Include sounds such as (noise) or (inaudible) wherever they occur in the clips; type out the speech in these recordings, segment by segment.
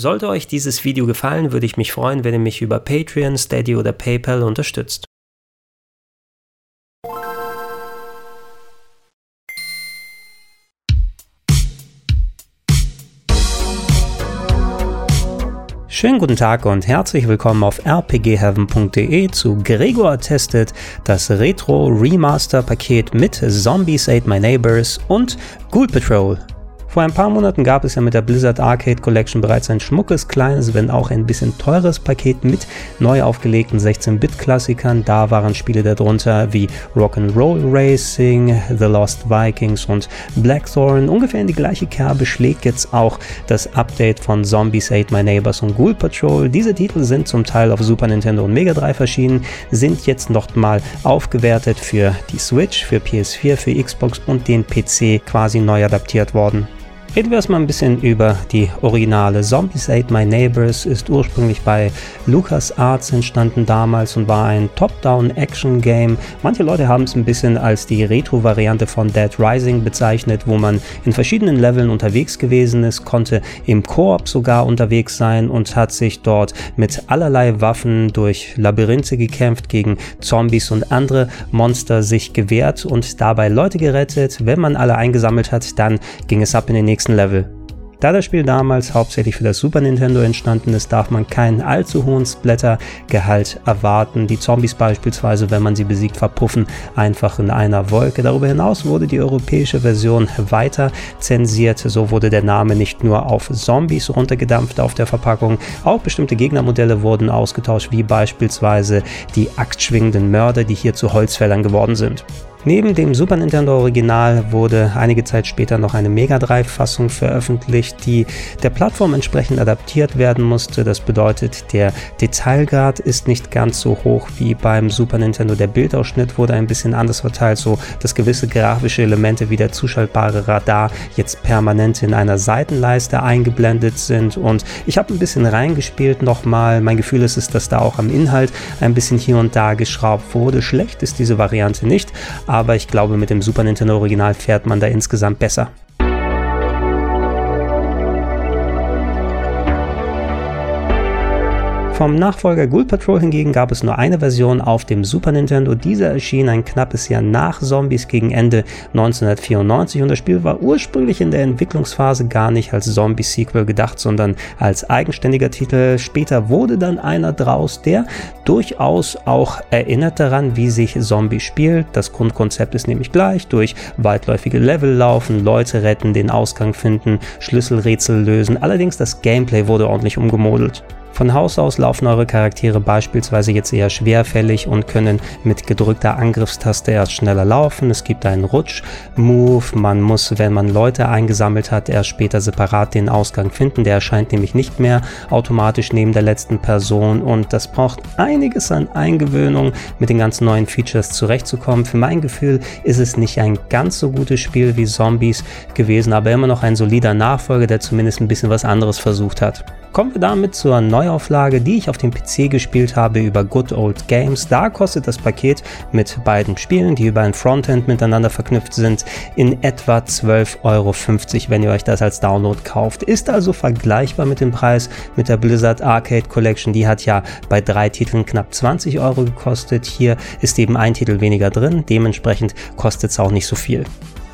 Sollte euch dieses Video gefallen, würde ich mich freuen, wenn ihr mich über Patreon, Steady oder PayPal unterstützt. Schönen guten Tag und herzlich willkommen auf rpgheaven.de zu Gregor testet das Retro Remaster Paket mit Zombies Ate My Neighbors und Ghoul Patrol. Vor ein paar Monaten gab es ja mit der Blizzard Arcade Collection bereits ein schmuckes, kleines, wenn auch ein bisschen teures Paket mit neu aufgelegten 16-Bit-Klassikern. Da waren Spiele darunter wie Rock'n'Roll Racing, The Lost Vikings und Blackthorn. Ungefähr in die gleiche Kerbe schlägt jetzt auch das Update von Zombies Ate My Neighbors und Ghoul Patrol. Diese Titel sind zum Teil auf Super Nintendo und Mega Drive erschienen, sind jetzt nochmal aufgewertet für die Switch, für PS4, für Xbox und den PC quasi neu adaptiert worden. Reden wir erstmal ein bisschen über die Originale. Zombies Ate My Neighbors ist ursprünglich bei LucasArts entstanden damals und war ein Top-Down-Action-Game. Manche Leute haben es ein bisschen als die Retro-Variante von Dead Rising bezeichnet, wo man in verschiedenen Leveln unterwegs gewesen ist, konnte im Koop sogar unterwegs sein und hat sich dort mit allerlei Waffen durch Labyrinthe gekämpft, gegen Zombies und andere Monster sich gewehrt und dabei Leute gerettet. Wenn man alle eingesammelt hat, dann ging es ab in den nächsten nächsten Level. Da das Spiel damals hauptsächlich für das Super Nintendo entstanden ist, darf man keinen allzu hohen Splattergehalt erwarten. Die Zombies beispielsweise, wenn man sie besiegt, verpuffen einfach in einer Wolke. Darüber hinaus wurde die europäische Version weiter zensiert. So wurde der Name nicht nur auf Zombies runtergedampft auf der Verpackung, auch bestimmte Gegnermodelle wurden ausgetauscht, wie beispielsweise die axtschwingenden Mörder, die hier zu Holzfällern geworden sind. Neben dem Super Nintendo Original wurde einige Zeit später noch eine Mega Drive Fassung veröffentlicht, die der Plattform entsprechend adaptiert werden musste. Das bedeutet, der Detailgrad ist nicht ganz so hoch wie beim Super Nintendo. Der Bildausschnitt wurde ein bisschen anders verteilt, so dass gewisse grafische Elemente wie der zuschaltbare Radar jetzt permanent in einer Seitenleiste eingeblendet sind. Und ich habe ein bisschen reingespielt nochmal. Mein Gefühl ist es, dass da auch am Inhalt ein bisschen hier und da geschraubt wurde. Schlecht ist diese Variante nicht, aber ich glaube, mit dem Super Nintendo Original fährt man da insgesamt besser. Vom Nachfolger Ghoul Patrol hingegen gab es nur eine Version auf dem Super Nintendo. Dieser erschien ein knappes Jahr nach Zombies gegen Ende 1994 und das Spiel war ursprünglich in der Entwicklungsphase gar nicht als Zombie-Sequel gedacht, sondern als eigenständiger Titel. Später wurde dann einer draus, der durchaus auch erinnert daran, wie sich Zombie spielt. Das Grundkonzept ist nämlich gleich, durch weitläufige Level laufen, Leute retten, den Ausgang finden, Schlüsselrätsel lösen. Allerdings das Gameplay wurde ordentlich umgemodelt. Von Haus aus laufen eure Charaktere beispielsweise jetzt eher schwerfällig und können mit gedrückter Angriffstaste erst schneller laufen. Es gibt einen Rutsch-Move. Man muss, wenn man Leute eingesammelt hat, erst später separat den Ausgang finden. Der erscheint nämlich nicht mehr automatisch neben der letzten Person und das braucht einiges an Eingewöhnung, mit den ganzen neuen Features zurechtzukommen. Für mein Gefühl ist es nicht ein ganz so gutes Spiel wie Zombies gewesen, aber immer noch ein solider Nachfolger, der zumindest ein bisschen was anderes versucht hat. Kommen wir damit zur Neuauflage, die ich auf dem PC gespielt habe über Good Old Games. Da kostet das Paket mit beiden Spielen, die über ein Frontend miteinander verknüpft sind, in etwa 12,50 Euro, wenn ihr euch das als Download kauft. Ist also vergleichbar mit dem Preis mit der Blizzard Arcade Collection. Die hat ja bei drei Titeln knapp 20 Euro gekostet. Hier ist eben ein Titel weniger drin. Dementsprechend kostet es auch nicht so viel.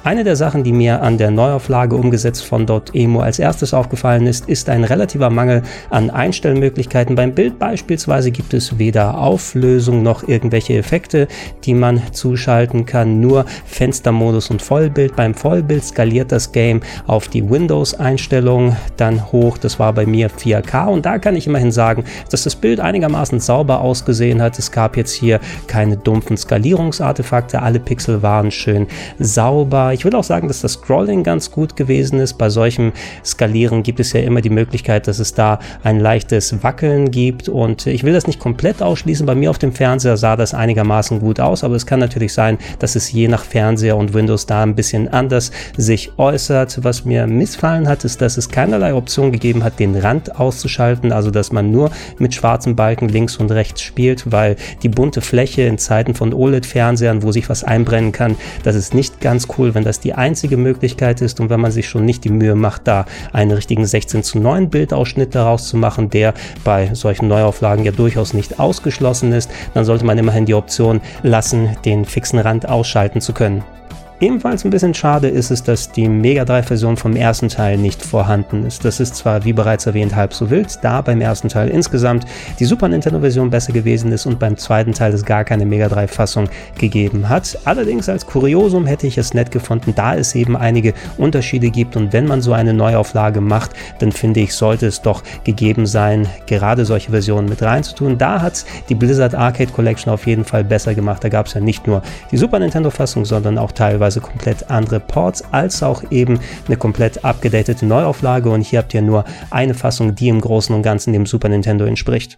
Eine der Sachen, die mir an der Neuauflage umgesetzt von .emo als erstes aufgefallen ist, ist ein relativer Mangel an Einstellmöglichkeiten. Beim Bild beispielsweise gibt es weder Auflösung noch irgendwelche Effekte, die man zuschalten kann, nur Fenstermodus und Vollbild. Beim Vollbild skaliert das Game auf die Windows-Einstellung dann hoch. Das war bei mir 4K und da kann ich immerhin sagen, dass das Bild einigermaßen sauber ausgesehen hat. Es gab jetzt hier keine dumpfen Skalierungsartefakte, alle Pixel waren schön sauber. Ich würde auch sagen, dass das Scrolling ganz gut gewesen ist. Bei solchem Skalieren gibt es ja immer die Möglichkeit, dass es da ein leichtes Wackeln gibt. Und ich will das nicht komplett ausschließen. Bei mir auf dem Fernseher sah das einigermaßen gut aus, aber es kann natürlich sein, dass es je nach Fernseher und Windows da ein bisschen anders sich äußert. Was mir missfallen hat, ist, dass es keinerlei Option gegeben hat, den Rand auszuschalten, also dass man nur mit schwarzen Balken links und rechts spielt, weil die bunte Fläche in Zeiten von OLED-Fernsehern, wo sich was einbrennen kann, das ist nicht ganz cool, wenn wenn das die einzige Möglichkeit ist und wenn man sich schon nicht die Mühe macht, da einen richtigen 16 zu 9 Bildausschnitt daraus zu machen, der bei solchen Neuauflagen ja durchaus nicht ausgeschlossen ist, dann sollte man immerhin die Option lassen, den fixen Rand ausschalten zu können. Ebenfalls ein bisschen schade ist es, dass die Mega Drive-Version vom ersten Teil nicht vorhanden ist. Das ist zwar, wie bereits erwähnt, halb so wild, da beim ersten Teil insgesamt die Super Nintendo-Version besser gewesen ist und beim zweiten Teil es gar keine Mega Drive-Fassung gegeben hat. Allerdings als Kuriosum hätte ich es nett gefunden, da es eben einige Unterschiede gibt und wenn man so eine Neuauflage macht, dann finde ich, sollte es doch gegeben sein, gerade solche Versionen mit reinzutun. Da hat die Blizzard Arcade Collection auf jeden Fall besser gemacht. Da gab es ja nicht nur die Super Nintendo-Fassung, sondern auch teilweise teilweise komplett andere Ports, als auch eben eine komplett abgedatete Neuauflage. Und hier habt ihr nur eine Fassung, die im Großen und Ganzen dem Super Nintendo entspricht.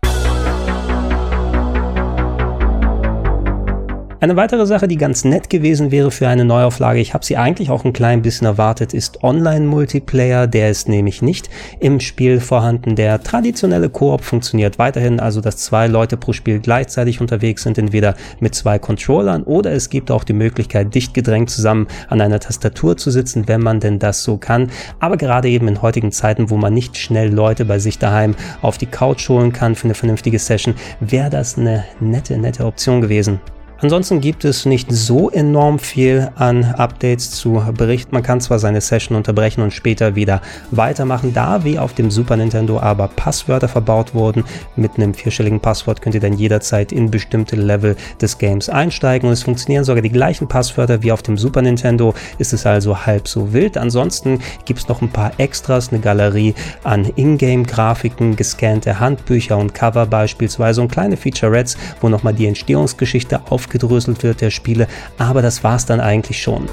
Eine weitere Sache, die ganz nett gewesen wäre für eine Neuauflage, ich habe sie eigentlich auch ein klein bisschen erwartet, ist Online-Multiplayer. Der ist nämlich nicht im Spiel vorhanden. Der traditionelle Koop funktioniert weiterhin, also dass zwei Leute pro Spiel gleichzeitig unterwegs sind, entweder mit zwei Controllern oder es gibt auch die Möglichkeit, dicht gedrängt zusammen an einer Tastatur zu sitzen, wenn man denn das so kann. Aber gerade eben in heutigen Zeiten, wo man nicht schnell Leute bei sich daheim auf die Couch holen kann für eine vernünftige Session, wäre das eine nette, nette Option gewesen. Ansonsten gibt es nicht so enorm viel an Updates zu berichten. Man kann zwar seine Session unterbrechen und später wieder weitermachen, da wie auf dem Super Nintendo aber Passwörter verbaut wurden. Mit einem vierstelligen Passwort könnt ihr dann jederzeit in bestimmte Level des Games einsteigen und es funktionieren sogar die gleichen Passwörter wie auf dem Super Nintendo. Ist es also halb so wild. Ansonsten gibt es noch ein paar Extras, eine Galerie an Ingame-Grafiken, gescannte Handbücher und Cover beispielsweise und kleine Featurettes, wo nochmal die Entstehungsgeschichte auf aufgedröselt wird der Spiele, aber das war es dann eigentlich schon.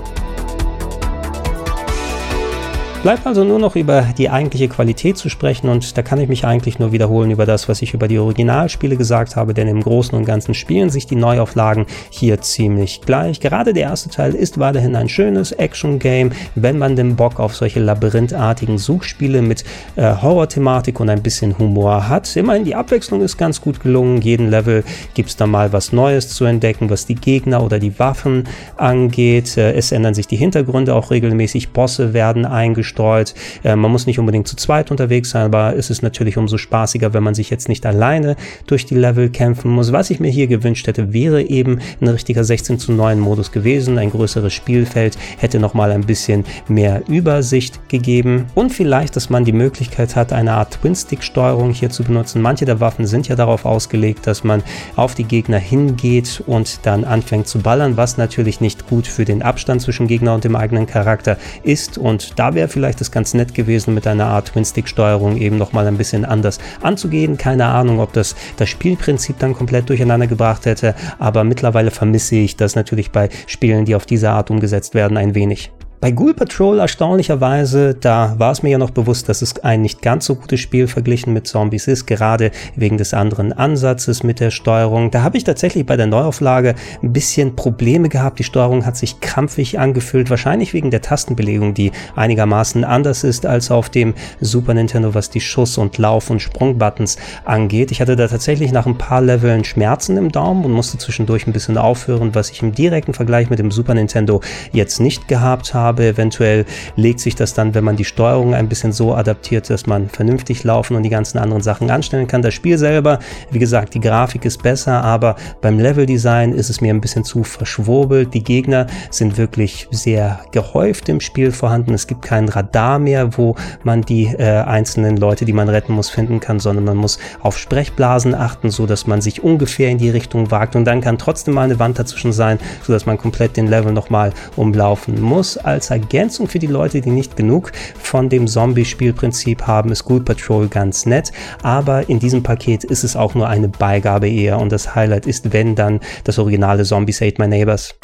Bleibt also nur noch über die eigentliche Qualität zu sprechen und da kann ich mich eigentlich nur wiederholen über das, was ich über die Originalspiele gesagt habe, denn im Großen und Ganzen spielen sich die Neuauflagen hier ziemlich gleich. Gerade der erste Teil ist weiterhin ein schönes Action-Game, wenn man den Bock auf solche labyrinthartigen Suchspiele mit äh, Horror-Thematik und ein bisschen Humor hat. Immerhin die Abwechslung ist ganz gut gelungen. Jeden Level gibt es da mal was Neues zu entdecken, was die Gegner oder die Waffen angeht. Äh, es ändern sich die Hintergründe auch regelmäßig. Bosse werden eingestellt gestreut. Äh, man muss nicht unbedingt zu zweit unterwegs sein, aber es ist natürlich umso spaßiger, wenn man sich jetzt nicht alleine durch die Level kämpfen muss. Was ich mir hier gewünscht hätte, wäre eben ein richtiger 16 zu 9 Modus gewesen. Ein größeres Spielfeld hätte nochmal ein bisschen mehr Übersicht gegeben und vielleicht, dass man die Möglichkeit hat, eine Art Twin-Stick-Steuerung hier zu benutzen. Manche der Waffen sind ja darauf ausgelegt, dass man auf die Gegner hingeht und dann anfängt zu ballern, was natürlich nicht gut für den Abstand zwischen Gegner und dem eigenen Charakter ist. Und da wäre vielleicht vielleicht ist ganz nett gewesen, mit einer Art Twin-Stick-Steuerung eben nochmal ein bisschen anders anzugehen. Keine Ahnung, ob das das Spielprinzip dann komplett durcheinander gebracht hätte, aber mittlerweile vermisse ich das natürlich bei Spielen, die auf diese Art umgesetzt werden, ein wenig. Bei Ghoul Patrol erstaunlicherweise, da war es mir ja noch bewusst, dass es ein nicht ganz so gutes Spiel verglichen mit Zombies ist, gerade wegen des anderen Ansatzes mit der Steuerung. Da habe ich tatsächlich bei der Neuauflage ein bisschen Probleme gehabt. Die Steuerung hat sich krampfig angefühlt, wahrscheinlich wegen der Tastenbelegung, die einigermaßen anders ist als auf dem Super Nintendo, was die Schuss- und Lauf- und Sprungbuttons angeht. Ich hatte da tatsächlich nach ein paar Leveln Schmerzen im Daumen und musste zwischendurch ein bisschen aufhören, was ich im direkten Vergleich mit dem Super Nintendo jetzt nicht gehabt habe habe. Eventuell legt sich das dann, wenn man die Steuerung ein bisschen so adaptiert, dass man vernünftig laufen und die ganzen anderen Sachen anstellen kann. Das Spiel selber, wie gesagt, die Grafik ist besser, aber beim Leveldesign ist es mir ein bisschen zu verschwurbelt. Die Gegner sind wirklich sehr gehäuft im Spiel vorhanden. Es gibt kein Radar mehr, wo man die äh, einzelnen Leute, die man retten muss, finden kann, sondern man muss auf Sprechblasen achten, so dass man sich ungefähr in die Richtung wagt und dann kann trotzdem mal eine Wand dazwischen sein, so dass man komplett den Level nochmal umlaufen muss. Als als Ergänzung für die Leute, die nicht genug von dem Zombie-Spielprinzip haben, ist Ghoul Patrol ganz nett. Aber in diesem Paket ist es auch nur eine Beigabe eher und das Highlight ist, wenn dann das originale Zombies Ate My Neighbors.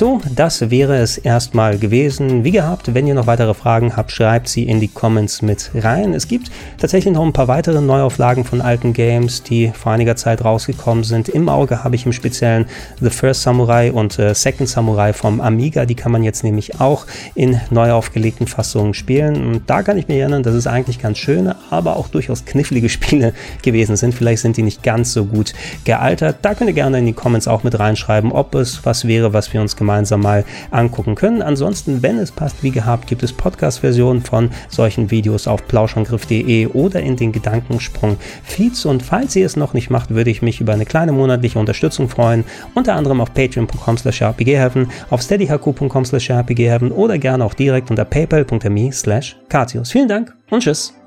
So, das wäre es erstmal gewesen. Wie gehabt, wenn ihr noch weitere Fragen habt, schreibt sie in die Comments mit rein. Es gibt tatsächlich noch ein paar weitere Neuauflagen von alten Games, die vor einiger Zeit rausgekommen sind. Im Auge habe ich im Speziellen The First Samurai und äh, Second Samurai vom Amiga. Die kann man jetzt nämlich auch in neu aufgelegten Fassungen spielen. Und da kann ich mir erinnern, dass es eigentlich ganz schöne, aber auch durchaus knifflige (laughs) Spiele gewesen sind. Vielleicht sind die nicht ganz so gut gealtert. Da könnt ihr gerne in die Comments auch mit reinschreiben, ob es was wäre, was wir uns gemeinsam mal angucken können. Ansonsten, wenn es passt, wie gehabt, gibt es Podcast-Versionen von solchen Videos auf plauschangriff.de oder in den Gedankensprung-Feeds. Und falls ihr es noch nicht macht, würde ich mich über eine kleine monatliche Unterstützung freuen. Unter anderem auf patreon.com slash rpgheaven, auf steadyhq.com slash rpgheaven oder gerne auch direkt unter paypal.me slash Vielen Dank und tschüss.